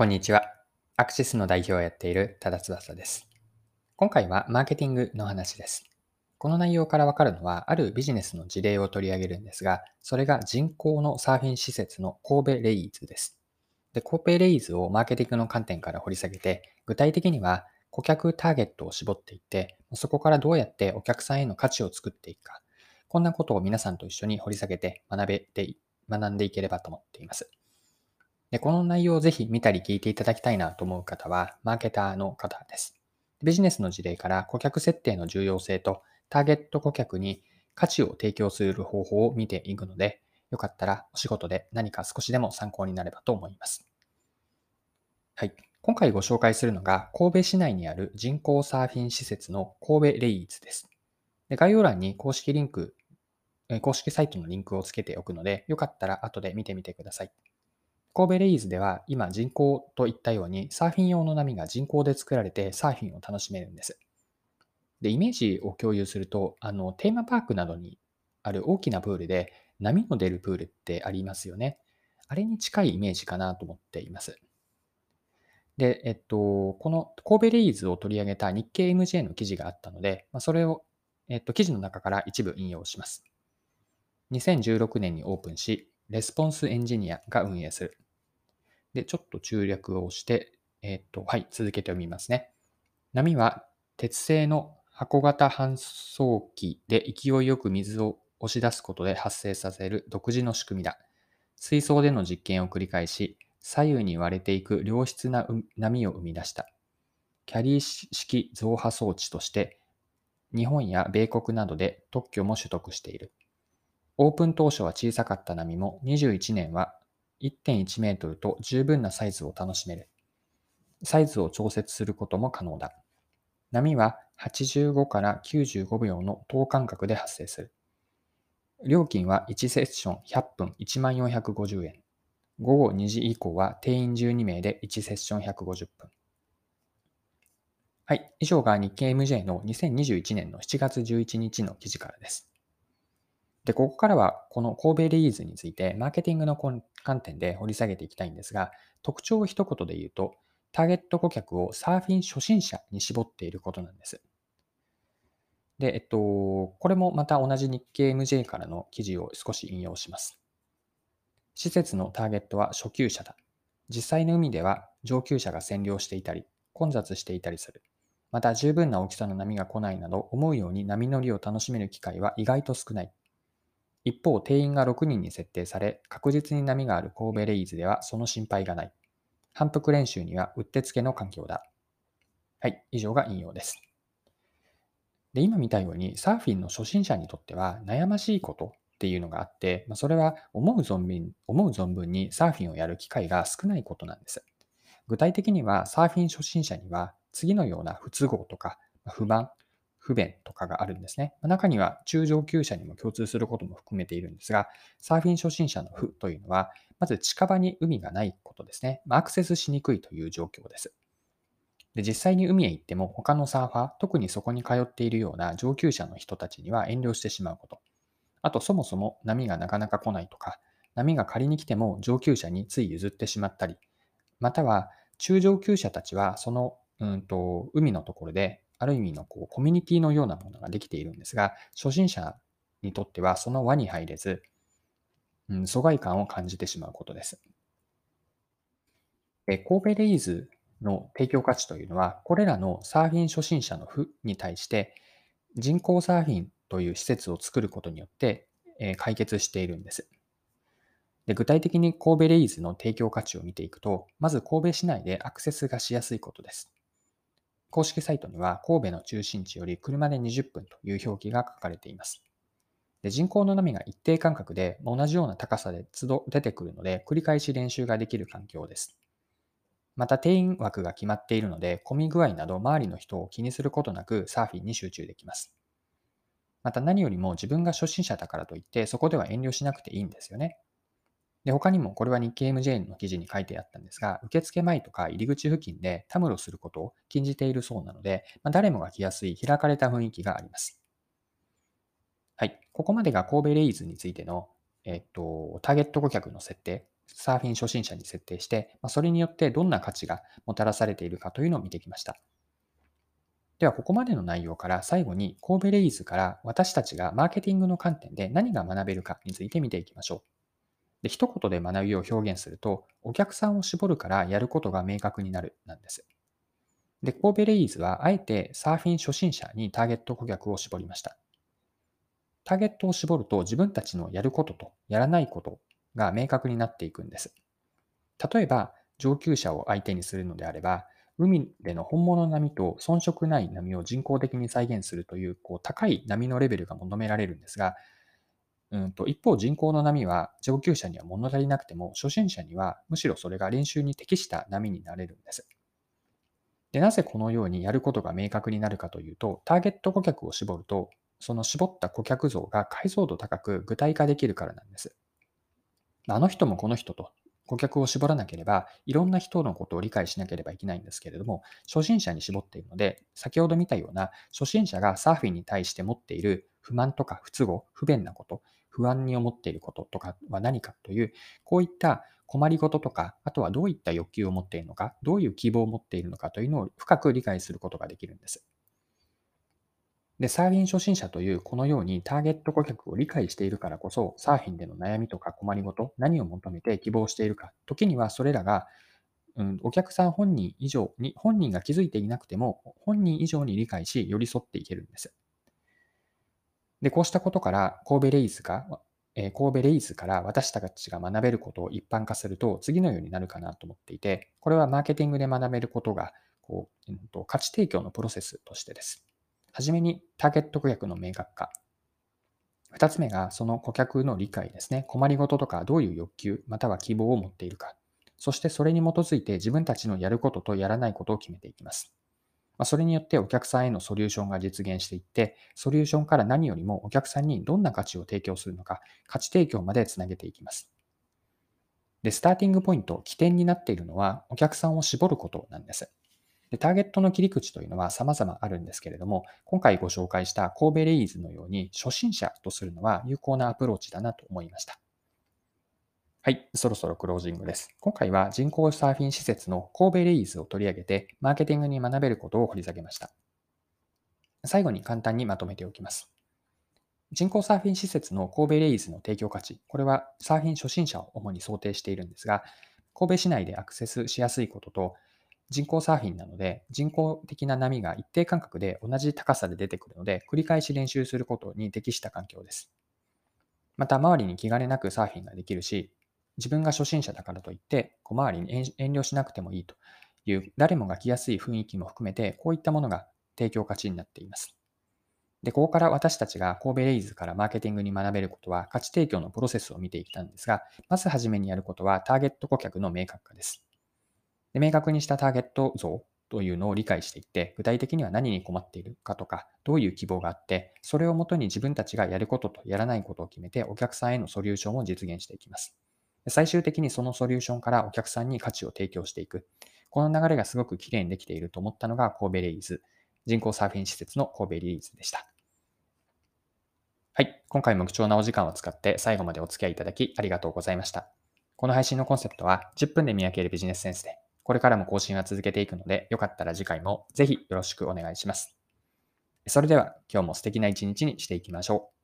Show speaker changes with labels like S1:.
S1: こんにちは。アクシスの代表をやっている多田翼です。今回はマーケティングの話です。この内容からわかるのは、あるビジネスの事例を取り上げるんですが、それが人工のサーフィン施設の神戸レイズです。で、神戸レイズをマーケティングの観点から掘り下げて、具体的には顧客ターゲットを絞っていって、そこからどうやってお客さんへの価値を作っていくか、こんなことを皆さんと一緒に掘り下げて学べて、学んでいければと思っています。で、この内容をぜひ見たり聞いていただきたいなと思う方は、マーケターの方です。ビジネスの事例から顧客設定の重要性とターゲット顧客に価値を提供する方法を見ていくので、よかったらお仕事で何か少しでも参考になればと思います。はい。今回ご紹介するのが、神戸市内にある人工サーフィン施設の神戸レイズです。で概要欄に公式リンク、公式サイトのリンクをつけておくので、よかったら後で見てみてください。神戸レイズでは今人工といったようにサーフィン用の波が人工で作られてサーフィンを楽しめるんです。で、イメージを共有すると、あの、テーマパークなどにある大きなプールで波の出るプールってありますよね。あれに近いイメージかなと思っています。で、えっと、この神戸レイズを取り上げた日経 MJ の記事があったので、ま、それを、えっと、記事の中から一部引用します。2016年にオープンし、レスポンスエンジニアが運営する。で、ちょっと中略をして、えっ、と、はい、続けて読みますね。波は鉄製の箱型搬送機で勢いよく水を押し出すことで発生させる独自の仕組みだ。水槽での実験を繰り返し、左右に割れていく良質な波を生み出した。キャリー式増波装置として、日本や米国などで特許も取得している。オープン当初は小さかった波も21年は1.1メートルと十分なサイズを楽しめる。サイズを調節することも可能だ。波は85から95秒の等間隔で発生する。料金は1セッション100分1450円。午後2時以降は定員12名で1セッション150分。はい。以上が日経 MJ の2021年の7月11日の記事からです。で、ここからはこの神戸レイーズについてマーケティングの観点で掘り下げていきたいんですが、特徴を一言で言うと、ターゲット顧客をサーフィン初心者に絞っていることなんです。で、えっと、これもまた同じ日経 MJ からの記事を少し引用します。施設のターゲットは初級者だ。実際の海では上級者が占領していたり、混雑していたりする。また十分な大きさの波が来ないなど、思うように波乗りを楽しめる機会は意外と少ない。一方、定員が6人に設定され、確実に波がある神戸レイズではその心配がない。反復練習にはうってつけの環境だ。はい、以上が引用です。で、今見たようにサーフィンの初心者にとっては悩ましいことっていうのがあって、まあ、それは思う存分、思う存分にサーフィンをやる機会が少ないことなんです。具体的にはサーフィン初心者には次のような不都合とか不満、不便とかがあるんですね。中には中上級者にも共通することも含めているんですが、サーフィン初心者の不というのは、まず近場に海がないことですね。アクセスしにくいという状況です。で実際に海へ行っても他のサーファー、特にそこに通っているような上級者の人たちには遠慮してしまうこと。あとそもそも波がなかなか来ないとか、波が仮に来ても上級者につい譲ってしまったり、または中上級者たちはそのうんと海のところである意味のこうコミュニティのようなものができているんですが、初心者にとってはその輪に入れず、うん、疎外感を感じてしまうことです。で神戸レイズの提供価値というのは、これらのサーフィン初心者の負に対して、人工サーフィンという施設を作ることによって、え解決しているんです。で具体的に神戸レイズの提供価値を見ていくと、まず神戸市内でアクセスがしやすいことです。公式サイトには神戸の中心地より車で20分という表記が書かれています。で人工の波が一定間隔で同じような高さで都度出てくるので繰り返し練習ができる環境です。また定員枠が決まっているので混み具合など周りの人を気にすることなくサーフィンに集中できます。また何よりも自分が初心者だからといってそこでは遠慮しなくていいんですよね。で、他にもこれは日経 MJ の記事に書いてあったんですが、受付前とか入り口付近でたむろすることを禁じているそうなので、まあ、誰もが来やすい開かれた雰囲気があります。はい。ここまでが神戸レイズについての、えっと、ターゲット顧客の設定、サーフィン初心者に設定して、まそれによってどんな価値がもたらされているかというのを見てきました。では、ここまでの内容から最後に神戸レイズから私たちがマーケティングの観点で何が学べるかについて見ていきましょう。で一言で学びを表現すると、お客さんを絞るからやることが明確になるなんです。で、神戸レイズはあえてサーフィン初心者にターゲット顧客を絞りました。ターゲットを絞ると自分たちのやることとやらないことが明確になっていくんです。例えば、上級者を相手にするのであれば、海での本物の波と遜色ない波を人工的に再現するというこう高い波のレベルが求められるんですが、うんと一方人工の波は上級者には物足りなくても初心者にはむしろそれが練習に適した波になれるんです。でなぜこのようにやることが明確になるかというとターゲット顧客を絞るとその絞った顧客像が解像度高く具体化できるからなんです。あの人もこの人と顧客を絞らなければ、いろんな人のことを理解しなければいけないんですけれども、初心者に絞っているので、先ほど見たような初心者がサーフィンに対して持っている不満とか不都合、不便なこと、不安に思っていることとかは何かという、こういった困りごととか、あとはどういった欲求を持っているのか、どういう希望を持っているのかというのを深く理解することができるんです。で、サーフィン初心者というこのようにターゲット顧客を理解しているからこそ、サーフィンでの悩みとか困りごと、何を求めて希望しているか、時にはそれらが、うん、お客さん本人以上に、本人が気づいていなくても、本人以上に理解し、寄り添っていけるんです。で、こうしたことから、神戸レイズが、えー、神戸レイズから私たちが学べることを一般化すると、次のようになるかなと思っていて、これはマーケティングで学べることが、こう、うん、と価値提供のプロセスとしてです。はじめにターゲット顧客の明確化。二つ目がその顧客の理解ですね。困りごととかどういう欲求または希望を持っているか。そしてそれに基づいて自分たちのやることとやらないことを決めていきます。まそれによってお客さんへのソリューションが実現していって、ソリューションから何よりもお客さんにどんな価値を提供するのか、価値提供までつなげていきます。で、スターティングポイント、起点になっているのはお客さんを絞ることなんです。でターゲットの切り口というのは様々あるんですけれども、今回ご紹介した神戸レイズのように初心者とするのは有効なアプローチだなと思いました。はい、そろそろクロージングです。今回は人工サーフィン施設の神戸レイズを取り上げて、マーケティングに学べることを掘り下げました。最後に簡単にまとめておきます。人工サーフィン施設の神戸レイズの提供価値、これはサーフィン初心者を主に想定しているんですが、神戸市内でアクセスしやすいことと、人工サーフィンなので、人工的な波が一定間隔で同じ高さで出てくるので、繰り返し練習することに適した環境です。また、周りに気兼ねなくサーフィンができるし、自分が初心者だからといって、小回りに遠慮しなくてもいいという、誰もが来やすい雰囲気も含めて、こういったものが提供価値になっています。で、ここから私たちが神戸レイズからマーケティングに学べることは、価値提供のプロセスを見ていきたんですが、まずはじめにやることは、ターゲット顧客の明確化です。で明確にしたターゲット像というのを理解していって、具体的には何に困っているかとか、どういう希望があって、それをもとに自分たちがやることとやらないことを決めて、お客さんへのソリューションを実現していきます。最終的にそのソリューションからお客さんに価値を提供していく。この流れがすごくきれいにできていると思ったのが神戸レイズ、人工サーフィン施設の神戸レイズでした。はい。今回も貴重なお時間を使って最後までお付き合いいただきありがとうございました。この配信のコンセプトは10分で見分けるビジネスセンスでこれからも更新は続けていくので、よかったら次回もぜひよろしくお願いします。それでは今日も素敵な一日にしていきましょう。